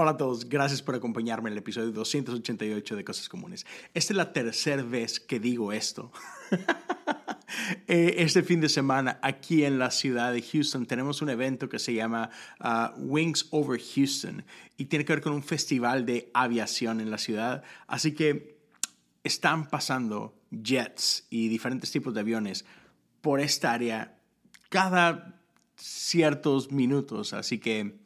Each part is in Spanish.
Hola a todos, gracias por acompañarme en el episodio 288 de Cosas Comunes. Esta es la tercera vez que digo esto. Eh, este fin de semana aquí en la ciudad de Houston tenemos un evento que se llama uh, Wings Over Houston y tiene que ver con un festival de aviación en la ciudad. Así que están pasando jets y diferentes tipos de aviones por esta área cada ciertos minutos. Así que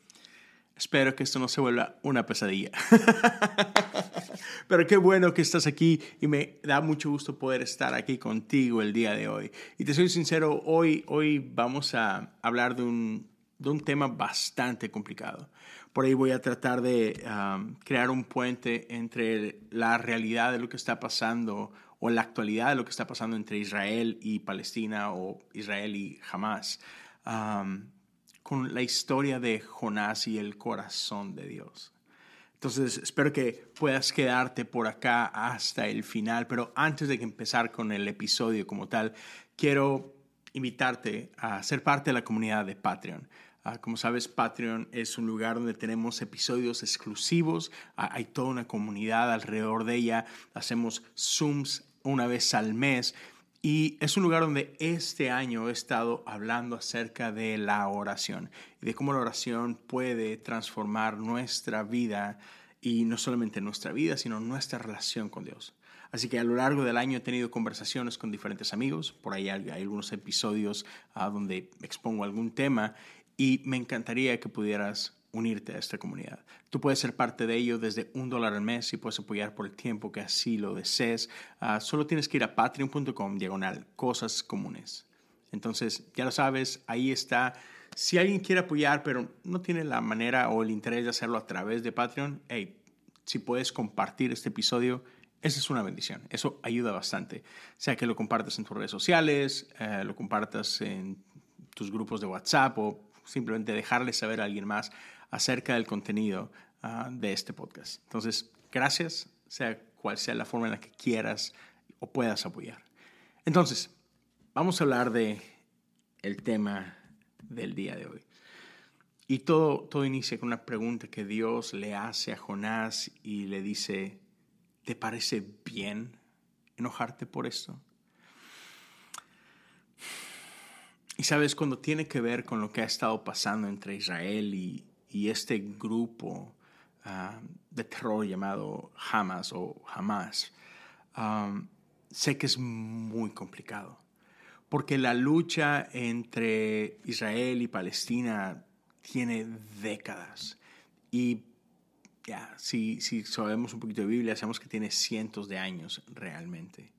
Espero que esto no se vuelva una pesadilla. Pero qué bueno que estás aquí y me da mucho gusto poder estar aquí contigo el día de hoy. Y te soy sincero, hoy, hoy vamos a hablar de un, de un tema bastante complicado. Por ahí voy a tratar de um, crear un puente entre la realidad de lo que está pasando o la actualidad de lo que está pasando entre Israel y Palestina o Israel y Hamas. Um, con la historia de Jonás y el corazón de Dios. Entonces, espero que puedas quedarte por acá hasta el final, pero antes de empezar con el episodio como tal, quiero invitarte a ser parte de la comunidad de Patreon. Ah, como sabes, Patreon es un lugar donde tenemos episodios exclusivos, ah, hay toda una comunidad alrededor de ella, hacemos Zooms una vez al mes y es un lugar donde este año he estado hablando acerca de la oración y de cómo la oración puede transformar nuestra vida y no solamente nuestra vida, sino nuestra relación con Dios. Así que a lo largo del año he tenido conversaciones con diferentes amigos, por ahí hay, algunos episodios ah, donde expongo algún tema y me encantaría que pudieras unirte a esta comunidad. Tú puedes ser parte de ello desde un dólar al mes y puedes apoyar por el tiempo que así lo desees. Ah, solo tienes que ir a patreon.com diagonal cosas comunes. Entonces, ya lo sabes, ahí está. Si alguien quiere apoyar, pero no tiene la manera o el interés de hacerlo a través de Patreon, hey, si puedes compartir este episodio, esa es una bendición. Eso ayuda bastante. Sea que lo compartas en tus redes sociales, eh, lo compartas en tus grupos de WhatsApp o simplemente dejarle saber a alguien más acerca del contenido ah, de este podcast. Entonces, gracias, sea cual sea la forma en la que quieras o puedas apoyar. Entonces, vamos a hablar de el tema del día de hoy. Y todo, todo inicia con una pregunta que Dios le hace a Jonás y le dice, ¿te parece bien enojarte por esto? Y sabes, cuando tiene que ver con lo que ha estado pasando entre Israel y, y este grupo ah, de terror llamado Hamas o Hamas, sé que es muy complicado, porque la lucha entre Israel y Palestina tiene décadas y si, si sabemos un poquito de Biblia, sabemos que tiene cientos de años realmente.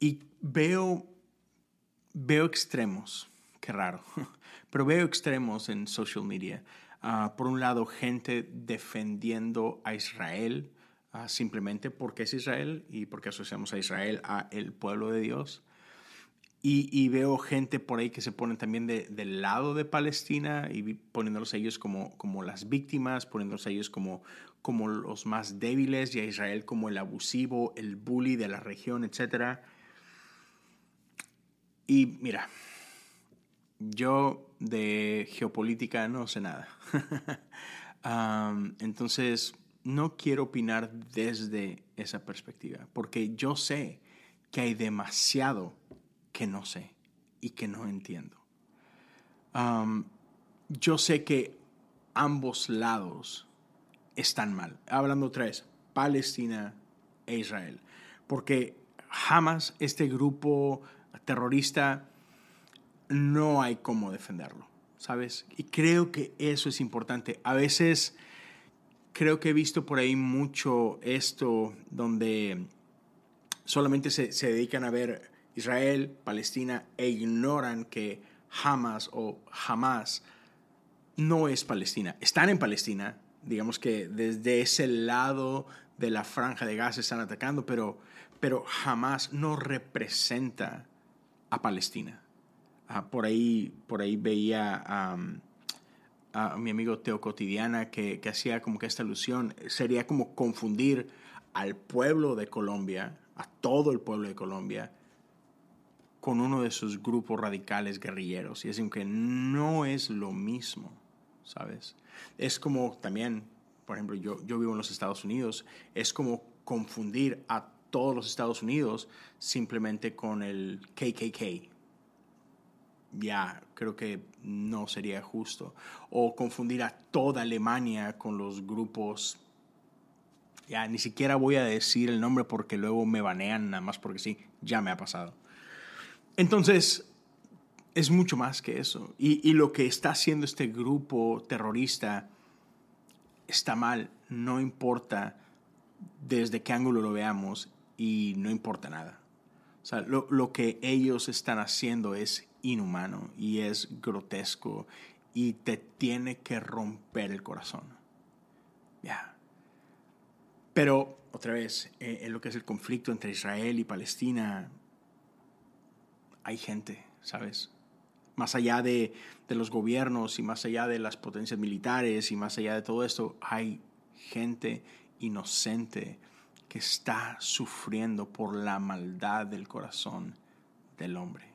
Y veo, veo extremos, qué raro, Pero veo extremos en social media. Ah, por un lado, gente defendiendo a Israel ah, simplemente porque es Israel y porque asociamos a Israel a el pueblo de Dios. Y, veo gente por ahí que se ponen también del lado de Palestina y poniéndolos a ellos como, como las víctimas, poniéndolos a ellos como, como los más débiles y a Israel como el abusivo, el bully de la región, etc. Y mira, yo de geopolítica no sé nada. entonces, no quiero opinar desde esa perspectiva, porque yo sé que hay demasiado que no sé y que no entiendo. yo sé que ambos lados están mal. Hablando vez, Palestina e Israel. Porque jamás este grupo terrorista no hay cómo defenderlo, ¿sabes? Y creo que eso es importante. A veces creo que he visto por ahí mucho esto donde solamente se, dedican a ver Israel, Palestina e ignoran que Hamas o Hamas no es Palestina. Están en Palestina, digamos que desde ese lado de la franja de Gaza están atacando, pero, pero Hamas no representa a Palestina. Ah, por, ahí, por ahí veía a mi amigo Teo Cotidiana que, que hacía como que esta alusión. Sería como confundir al pueblo de Colombia, a todo el pueblo de Colombia, con uno de sus grupos radicales guerrilleros. Y es que no es lo mismo. ¿sabes? Es como también, por ejemplo, yo, yo vivo en los Estados Unidos, es como confundir a todos los Estados Unidos simplemente con el KKK. Ya, creo que no sería justo. O confundir a toda Alemania con los grupos. Ya, ni siquiera voy a decir el nombre porque luego me banean nada más porque sí, ya me ha pasado. Entonces, es mucho más que eso. Y, lo que está haciendo este grupo terrorista está mal, no importa desde qué ángulo lo veamos y no importa nada. O sea, lo, lo que ellos están haciendo es inhumano y es grotesco y te tiene que romper el corazón. Ya. Pero, otra vez, eh, en lo que es el conflicto entre Israel y Palestina, hay gente, ¿sabes? Más allá de, de, los gobiernos y más allá de las potencias militares y más allá de todo esto, hay gente inocente que está sufriendo por la maldad del corazón del hombre.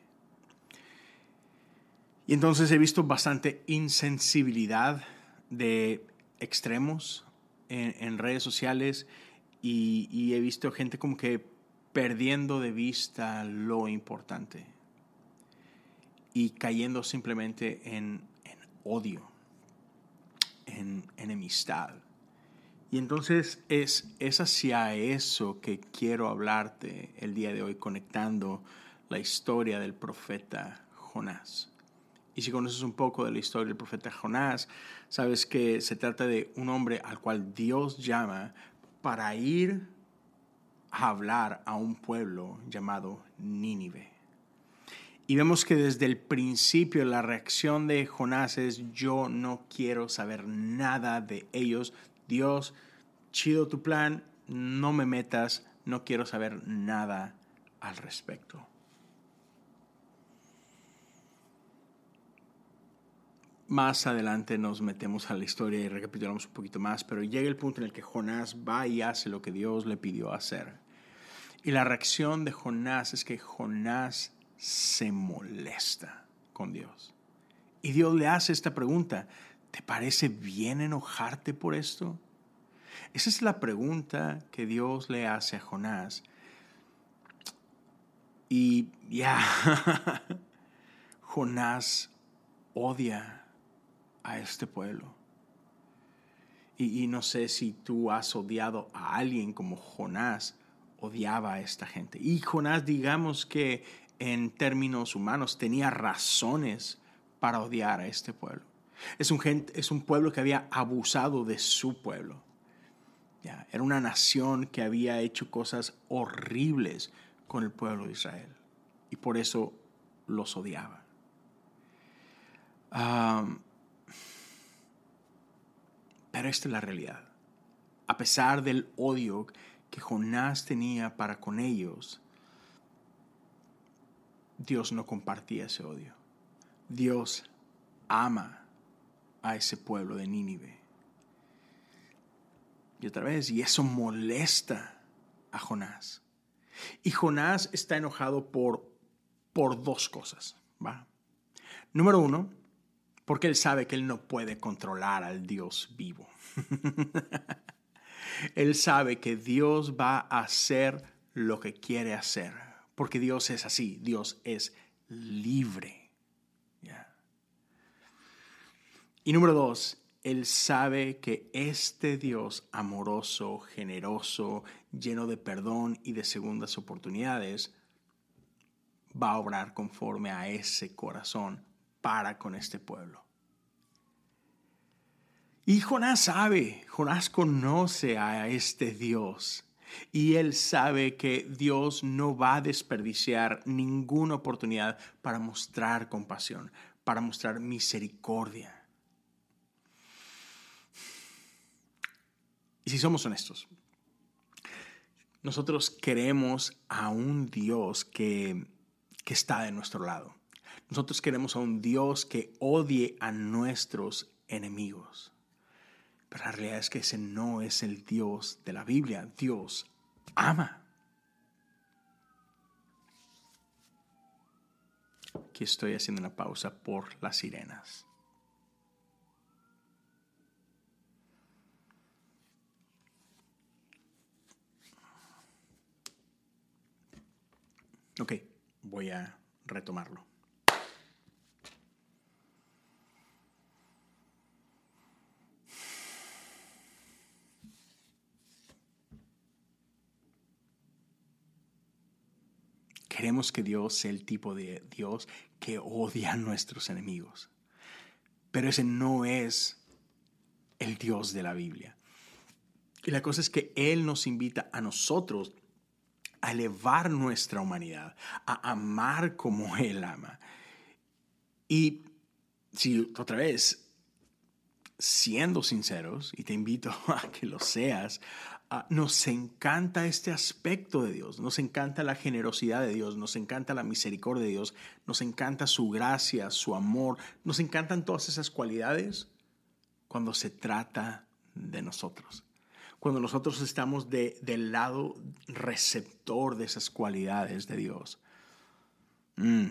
Y entonces he visto bastante insensibilidad de extremos en, redes sociales y, he visto gente como que perdiendo de vista lo importante y cayendo simplemente en, en odio, en enemistad. Y entonces es, es hacia eso que quiero hablarte el día de hoy, conectando la historia del profeta Jonás. Y si conoces un poco de la historia del profeta Jonás, sabes que se trata de un hombre al cual Dios llama para ir a hablar a un pueblo llamado Nínive. Y vemos que desde el principio la reacción de Jonás es yo no quiero saber nada de ellos. Dios, chido tu plan, no me metas, no quiero saber nada al respecto. Más adelante nos metemos a la historia y recapitulamos un poquito más, pero llega el punto en el que Jonás va y hace lo que Dios le pidió hacer. Y la reacción de Jonás es que Jonás se molesta con Dios. Y Dios le hace esta pregunta, ¿te parece bien enojarte por esto? Esa es la pregunta que Dios le hace a Jonás. Y ya, Jonás odia a este pueblo. Y, no sé si tú has odiado a alguien como Jonás odiaba a esta gente. Y Jonás, digamos que en términos humanos, tenía razones para odiar a este pueblo. Es un, gente, es un pueblo que había abusado de su pueblo. Ya, era una nación que había hecho cosas horribles con el pueblo de Israel. Y por eso los odiaba. Pero esta es la realidad. A pesar del odio que Jonás tenía para con ellos, Dios no compartía ese odio. Dios ama a ese pueblo de Nínive. Y otra vez, y eso molesta a Jonás. Y Jonás está enojado por, por dos cosas. ¿va? Número uno, porque él sabe que él no puede controlar al Dios vivo. él sabe que Dios va a hacer lo que quiere hacer porque Dios es así, Dios es libre. Y número dos, Él sabe que este Dios amoroso, generoso, lleno de perdón y de segundas oportunidades, va a obrar conforme a ese corazón para con este pueblo. Y Jonás sabe, Jonás conoce a este Dios y él sabe que Dios no va a desperdiciar ninguna oportunidad para mostrar compasión, para mostrar misericordia. Y si somos honestos, nosotros queremos a un Dios que, que está de nuestro lado. Nosotros queremos a un Dios que odie a nuestros enemigos. Pero la realidad es que ese no es el Dios de la Biblia. Dios ama. Aquí estoy haciendo una pausa por las sirenas. Ok, voy a retomarlo. Queremos que Dios sea el tipo de Dios que odia a nuestros enemigos. Pero ese no es el Dios de la Biblia. Y la cosa es que Él nos invita a nosotros a elevar nuestra humanidad, a amar como Él ama. Y si otra vez, siendo sinceros, y te invito a que lo seas, Ah, nos encanta este aspecto de Dios, nos encanta la generosidad de Dios, nos encanta la misericordia de Dios, nos encanta su gracia, su amor, nos encantan todas esas cualidades cuando se trata de nosotros. Cuando nosotros estamos de, del lado receptor de esas cualidades de Dios. Mm.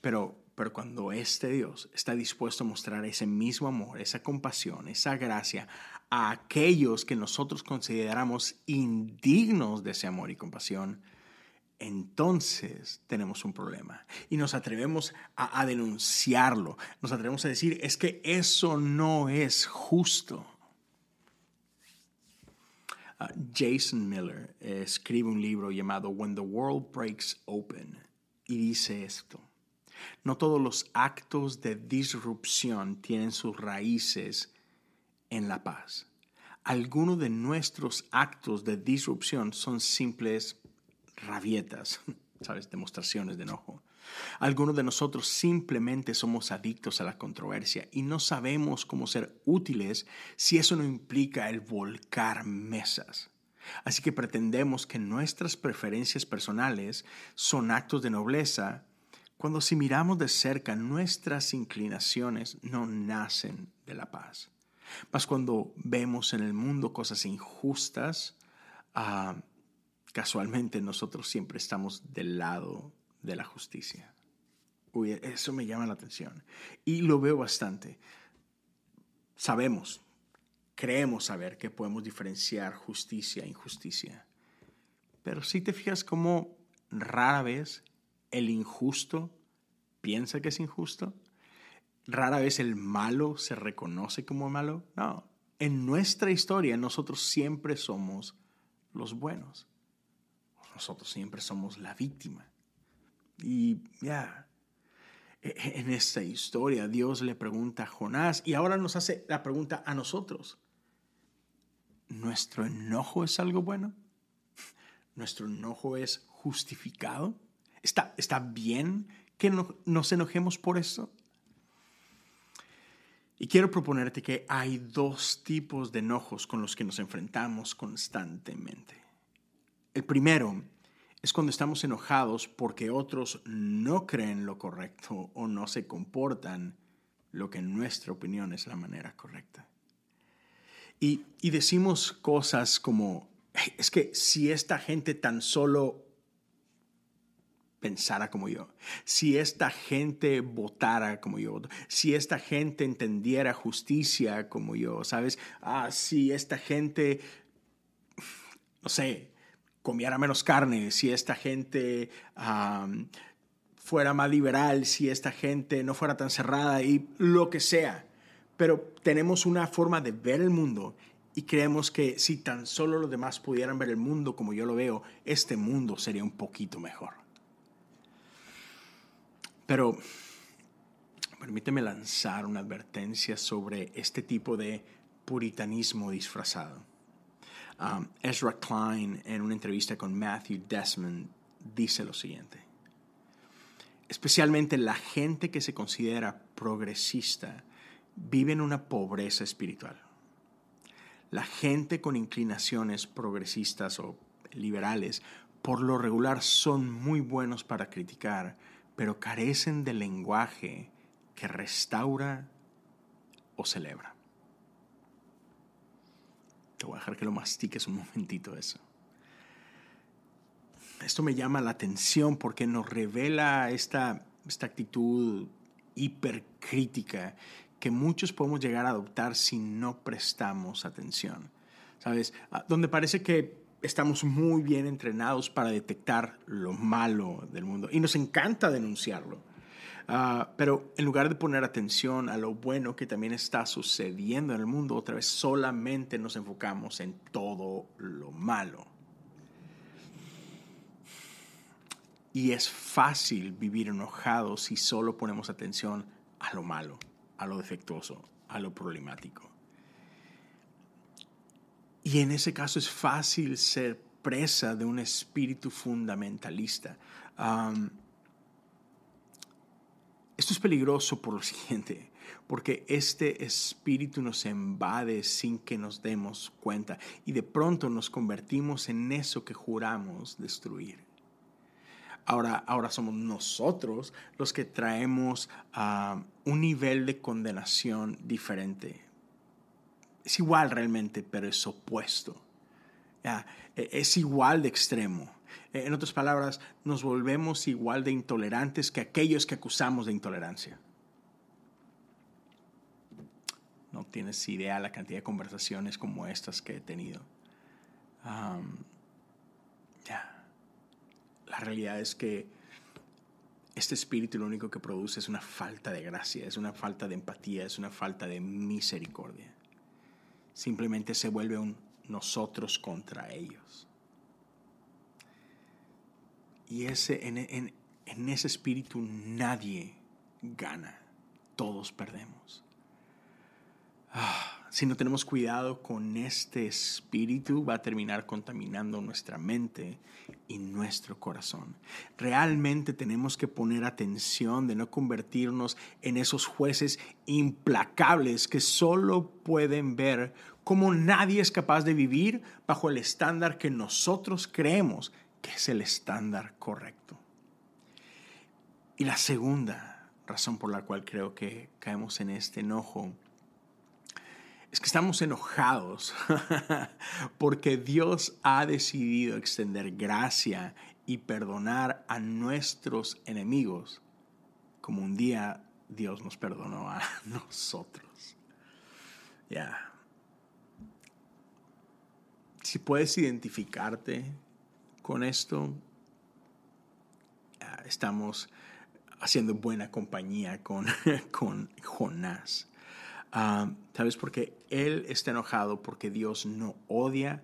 Pero, pero cuando este Dios está dispuesto a mostrar ese mismo amor, esa compasión, esa gracia a aquellos que nosotros consideramos indignos de ese amor y compasión, entonces tenemos un problema y nos atrevemos a, denunciarlo, nos atrevemos a decir, es que eso no es justo. Ah, Jason Miller escribe un libro llamado When the World Breaks Open y dice esto. No todos los actos de disrupción tienen sus raíces en la paz. Algunos de nuestros actos de disrupción son simples rabietas, ¿sabes? Demostraciones de enojo. Algunos de nosotros simplemente somos adictos a la controversia y no sabemos cómo ser útiles si eso no implica el volcar mesas. Así que pretendemos que nuestras preferencias personales son actos de nobleza, cuando si miramos de cerca nuestras inclinaciones no nacen de la paz. Mas cuando vemos en el mundo cosas injustas, ah, casualmente nosotros siempre estamos del lado de la justicia. Uy, eso me llama la atención. Y lo veo bastante. Sabemos, creemos saber que podemos diferenciar justicia e injusticia. Pero si te fijas cómo rara vez el injusto piensa que es injusto rara vez el malo se reconoce como malo. No, en nuestra historia nosotros siempre somos los buenos. Nosotros siempre somos la víctima. Y ya, e, e, en esta historia Dios le pregunta a Jonás y ahora nos hace la pregunta a nosotros. ¿Nuestro enojo es algo bueno? ¿Nuestro enojo es justificado? ¿Está, está bien que no, nos enojemos por eso? Y quiero proponerte que hay dos tipos de enojos con los que nos enfrentamos constantemente. El primero es cuando estamos enojados porque otros no creen lo correcto o no se comportan lo que en nuestra opinión es la manera correcta. Y, decimos cosas como, es que si esta gente tan solo pensara como yo, si esta gente votara como yo, si esta gente entendiera justicia como yo, ¿sabes? Ah, si esta gente, no sé, comiera menos carne, si esta gente fuera más liberal, si esta gente no fuera tan cerrada y lo que sea. Pero tenemos una forma de ver el mundo y creemos que si tan solo los demás pudieran ver el mundo como yo lo veo, este mundo sería un poquito mejor. Pero permíteme lanzar una advertencia sobre este tipo de puritanismo disfrazado. Um, Ezra Klein, en una entrevista con Matthew Desmond, dice lo siguiente. Especialmente la gente que se considera progresista vive en una pobreza espiritual. La gente con inclinaciones progresistas o liberales por lo regular son muy buenos para criticar, pero carecen del lenguaje que restaura o celebra. Te voy a dejar que lo mastiques un momentito eso. Esto me llama la atención porque nos revela esta, esta actitud hipercrítica que muchos podemos llegar a adoptar si no prestamos atención. ¿Sabes? Ah, donde parece que estamos muy bien entrenados para detectar lo malo del mundo y nos encanta denunciarlo. Ah, pero en lugar de poner atención a lo bueno que también está sucediendo en el mundo, otra vez solamente nos enfocamos en todo lo malo. Y es fácil vivir enojado si solo ponemos atención a lo malo, a lo defectuoso, a lo problemático. Y en ese caso es fácil ser presa de un espíritu fundamentalista. esto es peligroso por lo siguiente, porque este espíritu nos invade sin que nos demos cuenta y de pronto nos convertimos en eso que juramos destruir. Ahora, ahora somos nosotros los que traemos un nivel de condenación diferente es igual realmente, pero es opuesto. E, es igual de extremo. E, en otras palabras, nos volvemos igual de intolerantes que aquellos que acusamos de intolerancia. No tienes idea la cantidad de conversaciones como estas que he tenido. ya. La realidad es que este espíritu lo único que produce es una falta de gracia, es una falta de empatía, es una falta de misericordia simplemente se vuelve un nosotros contra ellos. Y ese, en, ese espíritu nadie gana, todos perdemos. Ah, si no tenemos cuidado con este espíritu, va a terminar contaminando nuestra mente y nuestro corazón. Realmente tenemos que poner atención de no convertirnos en esos jueces implacables que solo pueden ver cómo nadie es capaz de vivir bajo el estándar que nosotros creemos que es el estándar correcto. Y la segunda razón por la cual creo que caemos en este enojo es que estamos enojados porque Dios ha decidido extender gracia y perdonar a nuestros enemigos como un día Dios nos perdonó a nosotros. Ya. Si puedes identificarte con esto, estamos haciendo buena compañía con, con Jonás. Ah, ¿Sabes? Porque Él está enojado porque Dios no odia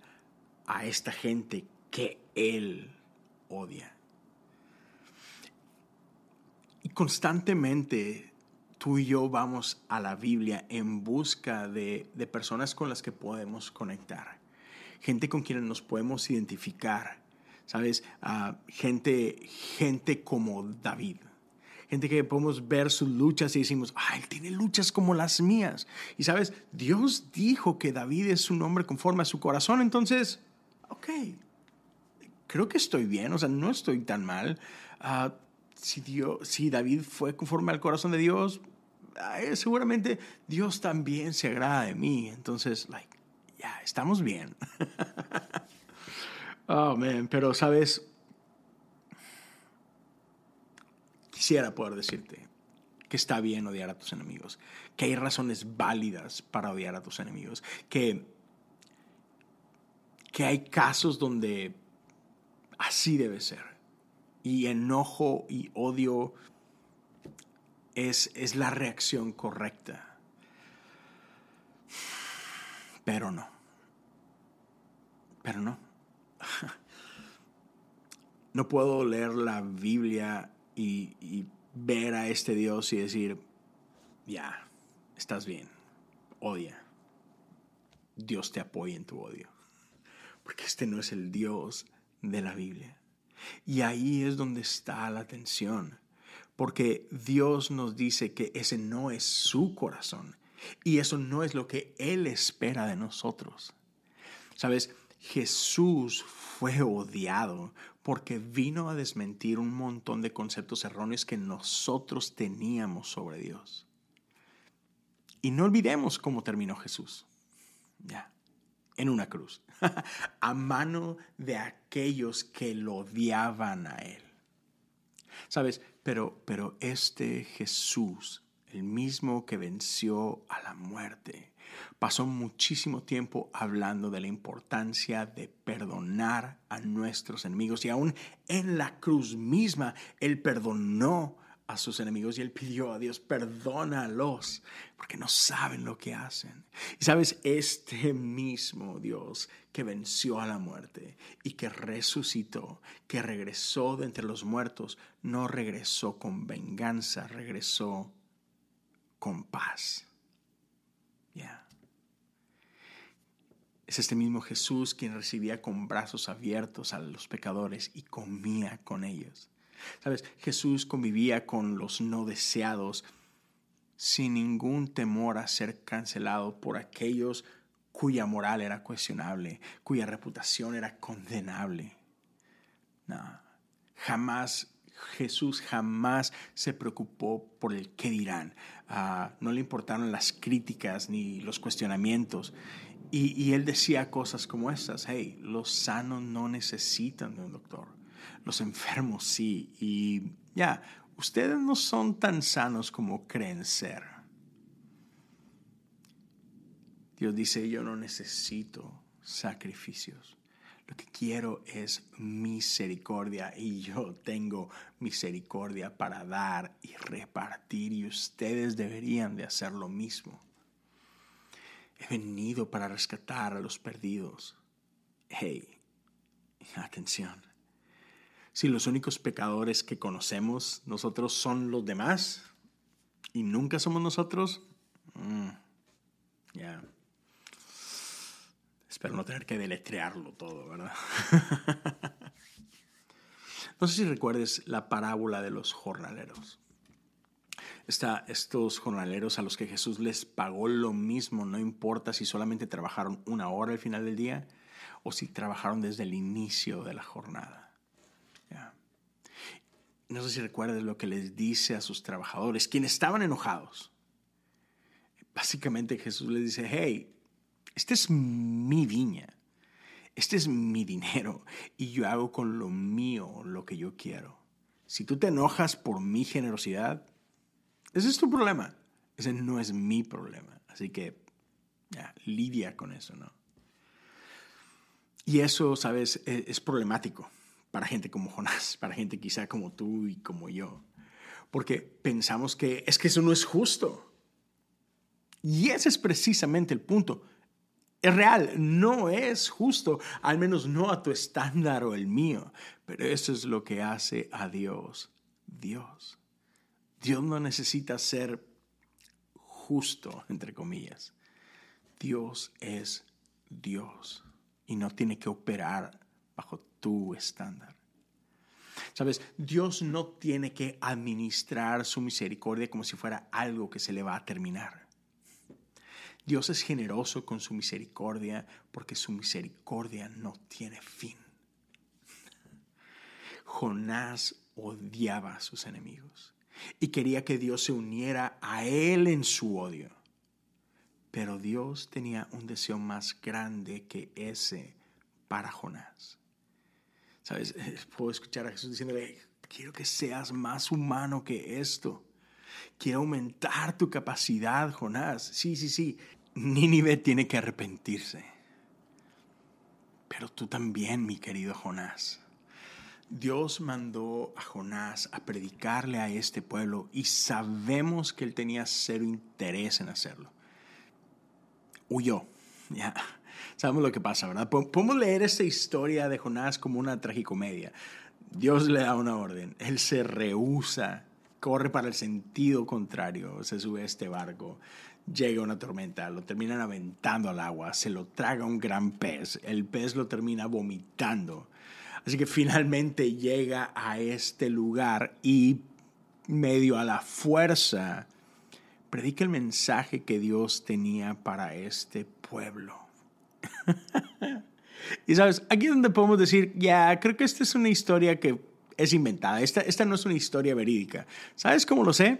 a esta gente que Él odia. Y constantemente tú y yo vamos a la Biblia en busca de, personas con las que podemos conectar. Gente con quienes nos podemos identificar. ¿Sabes? Ah, gente, gente como David gente que podemos ver sus luchas y decimos, ah, él tiene luchas como las mías. Y sabes, Dios dijo que David es un hombre conforme a su corazón, entonces, ok, creo que estoy bien, o sea, no estoy tan mal. Ah, si, Dios, si David fue conforme al corazón de Dios, seguramente Dios también se agrada de mí. Entonces, like, ya, estamos bien. oh, man, pero sabes, quisiera poder decirte que está bien odiar a tus enemigos, que hay razones válidas para odiar a tus enemigos, que, que hay casos donde así debe ser. Y enojo y odio es, es la reacción correcta. Pero no. Pero no. No puedo leer la Biblia y, ver a este Dios y decir, ya, estás bien, odia. Dios te apoya en tu odio. Porque este no es el Dios de la Biblia. Y ahí es donde está la tensión. Porque Dios nos dice que ese no es su corazón. Y eso no es lo que Él espera de nosotros. Sabes, Jesús fue odiado porque vino a desmentir un montón de conceptos erróneos que nosotros teníamos sobre Dios. Y no olvidemos cómo terminó Jesús. Ya, en una cruz, a mano de aquellos que lo odiaban a él. Sabes, pero pero este Jesús, el mismo que venció a la muerte, pasó muchísimo tiempo hablando de la importancia de perdonar a nuestros enemigos y aún en la cruz misma Él perdonó a sus enemigos y Él pidió a Dios, perdónalos, porque no saben lo que hacen. Y sabes, este mismo Dios que venció a la muerte y que resucitó, que regresó de entre los muertos, no regresó con venganza, regresó con paz. Es este mismo Jesús quien recibía con brazos abiertos a los pecadores y comía con ellos. Sabes, Jesús convivía con los no deseados sin ningún temor a ser cancelado por aquellos cuya moral era cuestionable, cuya reputación era condenable. No, jamás Jesús jamás se preocupó por el qué dirán. Ah, no le importaron las críticas ni los cuestionamientos. Y, y, él decía cosas como estas, hey, los sanos no necesitan de un doctor los enfermos sí. Y ya, ustedes no son tan sanos como creen ser. Dios dice, yo no necesito sacrificios. Lo que quiero es misericordia y yo tengo misericordia para dar y repartir y ustedes deberían de hacer lo mismo. He venido para rescatar a los perdidos. Hey, atención si los únicos pecadores que conocemos nosotros son los demás y nunca somos nosotros, mm, ya. Espero no tener que deletrearlo todo, ¿verdad? no sé si recuerdes la parábola de los jornaleros. Estos jornaleros a los que Jesús les pagó lo mismo, no importa si solamente trabajaron una hora al final del día o si trabajaron desde el inicio de la jornada no sé si recuerdas lo que les dice a sus trabajadores, quienes estaban enojados. Básicamente Jesús les dice, hey, esta es mi viña, este es mi dinero y yo hago con lo mío lo que yo quiero. Si tú te enojas por mi generosidad, ese es tu problema, ese no es mi problema. Así que ya, lidia con eso, ¿no? Y eso, sabes, e-, es problemático para gente como Jonás, para gente quizá como tú y como yo. Porque pensamos que es que eso no es justo. Y ese es precisamente el punto. Es real, no es justo, al menos no a tu estándar o el mío. Pero eso es lo que hace a Dios Dios. Dios no necesita ser justo, entre comillas. Dios es Dios y no tiene que operar bajo tu estándar. Sabes, Dios no tiene que administrar su misericordia como si fuera algo que se le va a terminar. Dios es generoso con su misericordia porque su misericordia no tiene fin. Jonás odiaba a sus enemigos y quería que Dios se uniera a él en su odio. Pero Dios tenía un deseo más grande que ese para Jonás. ¿Sabes? Puedo escuchar a Jesús diciéndole, quiero que seas más humano que esto. Quiero aumentar tu capacidad, Jonás. Sí, sí, sí. Nínive tiene que arrepentirse. Pero tú también, mi querido Jonás. Dios mandó a Jonás a predicarle a este pueblo y sabemos que él tenía cero interés en hacerlo. Huyó. Ya. Sabemos lo que pasa, ¿verdad? Podemos leer esta historia de Jonás como una tragicomedia. Dios le da una orden, él se rehúsa, corre para el sentido contrario, se sube a este barco, llega una tormenta, lo terminan aventando al agua, se lo traga un gran pez, el pez lo termina vomitando. Así que finalmente llega a este lugar y medio a la fuerza predica el mensaje que Dios tenía para este pueblo. y sabes, aquí es donde podemos decir, ya, creo que esta es una historia que es inventada, esta, esta no es una historia verídica. ¿Sabes cómo lo sé?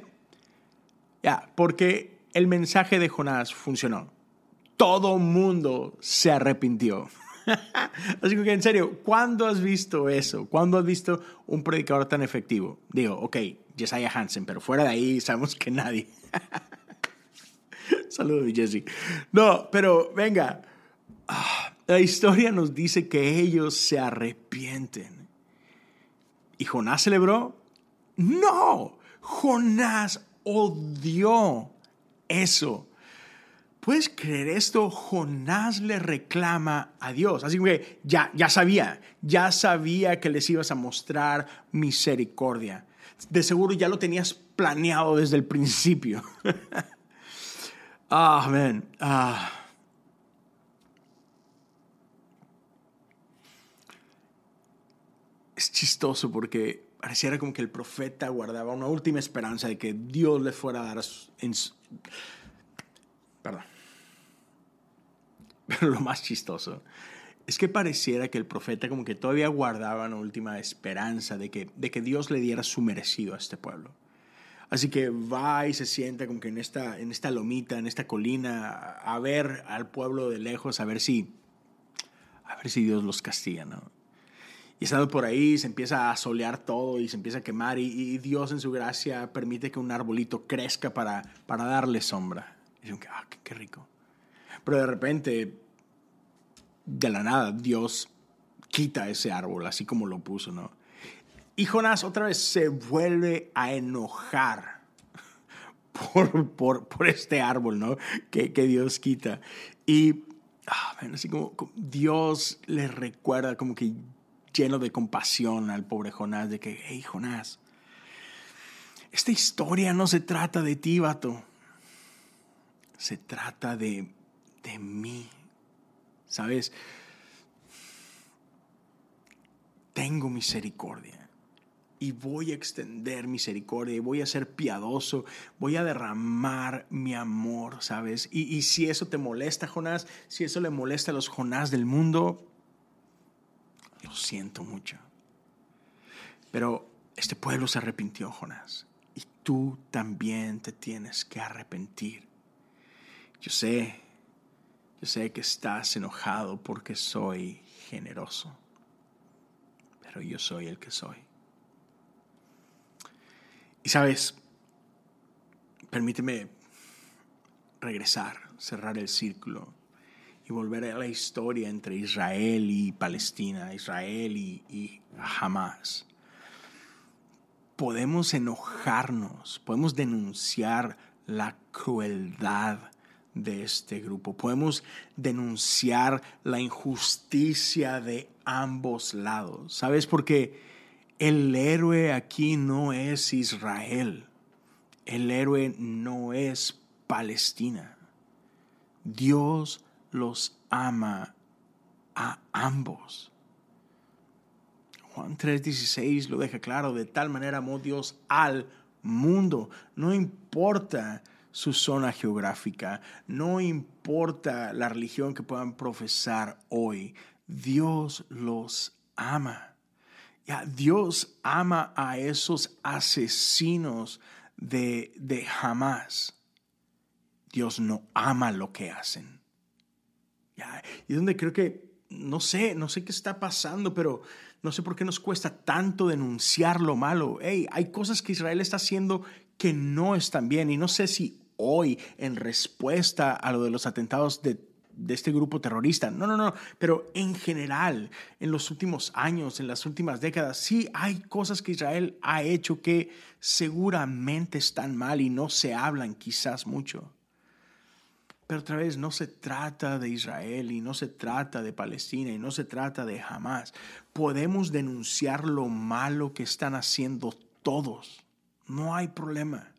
Ya, porque el mensaje de Jonás funcionó. Todo mundo se arrepintió. Así que en serio, ¿cuándo has visto eso? ¿Cuándo has visto un predicador tan efectivo? Digo, ok, Jesiah Hansen, pero fuera de ahí sabemos que nadie. Saludos, Jesse. No, pero venga. Ah, la historia nos dice que ellos se arrepienten. ¿Y Jonás celebró? No, Jonás odió eso. ¿Puedes creer esto? Jonás le reclama a Dios. Así que ya, ya sabía, ya sabía que les ibas a mostrar misericordia. De seguro ya lo tenías planeado desde el principio. Ah, man. Ah. Es chistoso porque pareciera como que el profeta guardaba una última esperanza de que Dios le fuera a dar Perdón. Pero lo más chistoso es que pareciera que el profeta como que todavía guardaba una última esperanza de que, de que Dios le diera su merecido a este pueblo. Así que va y se sienta como que en esta, en esta lomita, en esta colina, a ver al pueblo de lejos, a ver si, a ver si Dios los castiga, ¿no? Y estando por ahí se empieza a solear todo y se empieza a quemar y, Dios en su gracia permite que un arbolito crezca para, para darle sombra. Y dicen, ah, qué, qué rico. Pero de repente, de la nada, Dios quita ese árbol, así como lo puso, ¿no? Y Jonás otra vez se vuelve a enojar por, por, este árbol, ¿no? Que, que Dios quita. Y ah, así como, Dios le recuerda como que lleno de compasión al pobre Jonás, de que, hey Jonás, esta historia no se trata de ti, vato. Se trata de, de mí. ¿Sabes? Tengo misericordia y voy a extender misericordia y voy a ser piadoso, voy a derramar mi amor, ¿sabes? Y, si eso te molesta, Jonás, si eso le molesta a los Jonás del mundo, lo siento mucho. Pero este pueblo se arrepintió, Jonás, y tú también te tienes que arrepentir. Yo sé, yo sé que estás enojado porque soy generoso, pero yo soy el que soy. Y sabes, permíteme regresar, cerrar el círculo y volver a la historia entre Israel y Palestina, Israel y, y Hamas. Podemos enojarnos, podemos denunciar la crueldad de este grupo, podemos denunciar la injusticia de ambos lados. ¿Sabes? Porque el héroe aquí no es Israel. El héroe no es Palestina. Dios los ama a ambos. Juan 3:16 lo deja claro, de tal manera amó Dios al mundo. No importa su zona geográfica, no importa la religión que puedan profesar hoy, Dios los ama. Dios ama a esos asesinos de, de Hamas. Dios no ama lo que hacen. Y es donde creo que, no sé, no sé qué está pasando, pero no sé por qué nos cuesta tanto denunciar lo malo. Hey, hay cosas que Israel está haciendo que no están bien y no sé si hoy, en respuesta a lo de los atentados de de este grupo terrorista. No, no, no. Pero en general, en los últimos años, en las últimas décadas, sí hay cosas que Israel ha hecho que seguramente están mal y no se hablan quizás mucho. Pero otra vez, no se trata de Israel y no se trata de Palestina y no se trata de Hamas. Podemos denunciar lo malo que están haciendo todos. No hay problema.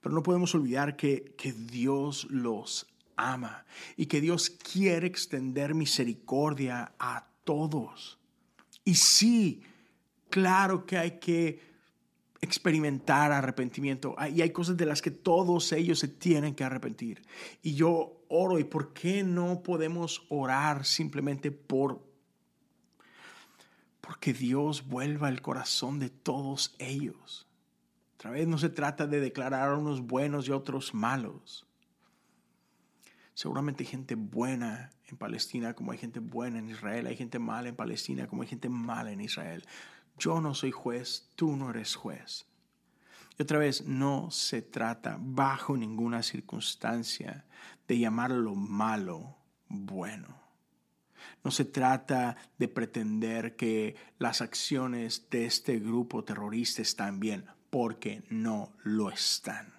Pero no podemos olvidar que, que Dios los ama y que Dios quiere extender misericordia a todos. Y sí, claro que hay que experimentar arrepentimiento y hay cosas de las que todos ellos se tienen que arrepentir. Y yo oro, ¿y por qué no podemos orar simplemente por porque Dios vuelva el corazón de todos ellos? Otra vez no se trata de declarar a unos buenos y otros malos. Seguramente hay gente buena en Palestina como hay gente buena en Israel. Hay gente mala en Palestina como hay gente mala en Israel. Yo no soy juez, tú no eres juez. Y otra vez, no se trata bajo ninguna circunstancia de llamar lo malo bueno. No se trata de pretender que las acciones de este grupo terrorista están bien, porque no lo están.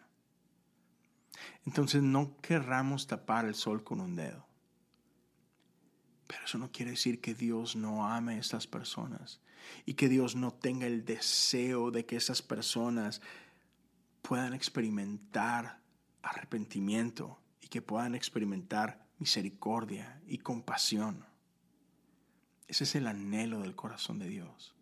Entonces no querramos tapar el sol con un dedo. Pero eso no quiere decir que Dios no ame a estas personas y que Dios no tenga el deseo de que esas personas puedan experimentar arrepentimiento y que puedan experimentar misericordia y compasión. Ese es el anhelo del corazón de Dios.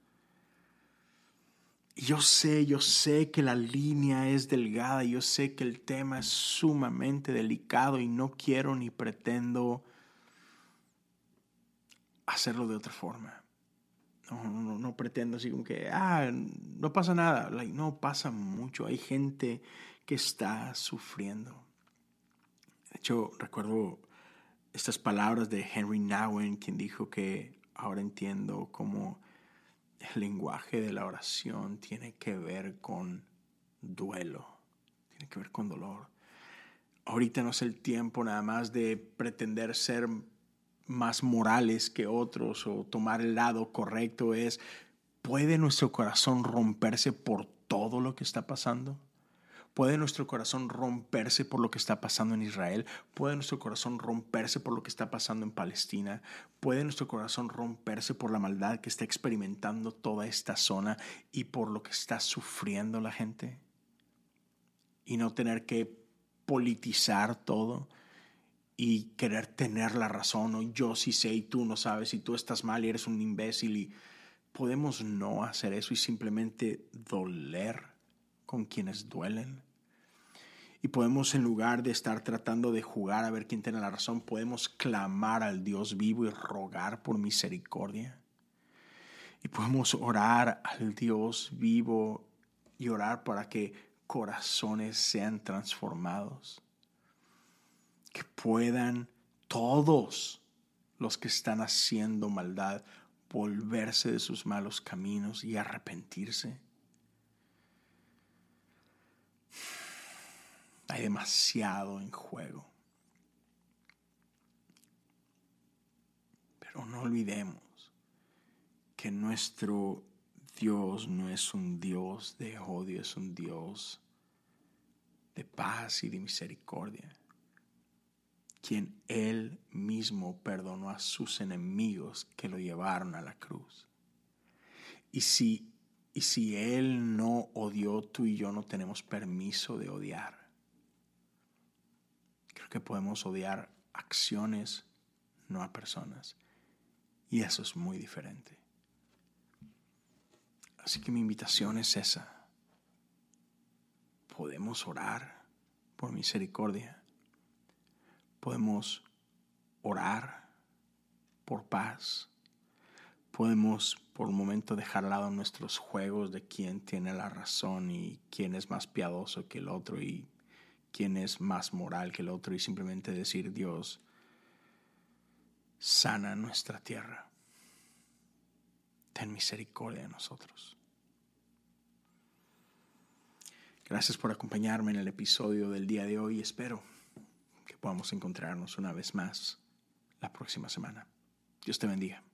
Y yo sé, yo sé que la línea es delgada, yo sé que el tema es sumamente delicado y no quiero ni pretendo hacerlo de otra forma. No, no, pretendo así como que, ah, no pasa nada. no pasa mucho. Hay gente que está sufriendo. De hecho, recuerdo estas palabras de Henry Nowen, quien dijo que ahora entiendo cómo el lenguaje de la oración tiene que ver con duelo, tiene que ver con dolor. Ahorita no es el tiempo nada más de pretender ser más morales que otros o tomar el lado correcto es, ¿puede nuestro corazón romperse por todo lo que está pasando? ¿Puede nuestro corazón romperse por lo que está pasando en Israel? ¿Puede nuestro corazón romperse por lo que está pasando en Palestina? ¿Puede nuestro corazón romperse por la maldad que está experimentando toda esta zona y por lo que está sufriendo la gente? Y no tener que politizar todo y querer tener la razón o yo sí sé y tú no sabes y tú estás mal y eres un imbécil y podemos no hacer eso y simplemente doler con quienes duelen. Y podemos en lugar de estar tratando de jugar a ver quién tiene la razón, podemos clamar al Dios vivo y rogar por misericordia. Y podemos orar al Dios vivo y orar para que corazones sean transformados que puedan todos los que están haciendo maldad volverse de sus malos caminos y arrepentirse. Hay demasiado en juego. Pero no olvidemos que nuestro Dios no es un Dios de odio, es un Dios de paz y de misericordia quien él mismo perdonó a sus enemigos que lo llevaron a la cruz. Y si, y si él no odió, tú y yo no tenemos permiso de odiar. Creo que podemos odiar acciones, no a personas. Y eso es muy diferente. Así que mi invitación es esa. Podemos orar por misericordia podemos orar por paz. Podemos por un momento dejar al lado nuestros juegos de quién tiene la razón y quién es más piadoso que el otro y quién es más moral que el otro y simplemente decir Dios, sana nuestra tierra. Ten misericordia de nosotros. Gracias por acompañarme en el episodio del día de hoy. Espero podamos encontrarnos una vez más la próxima semana. Dios te bendiga.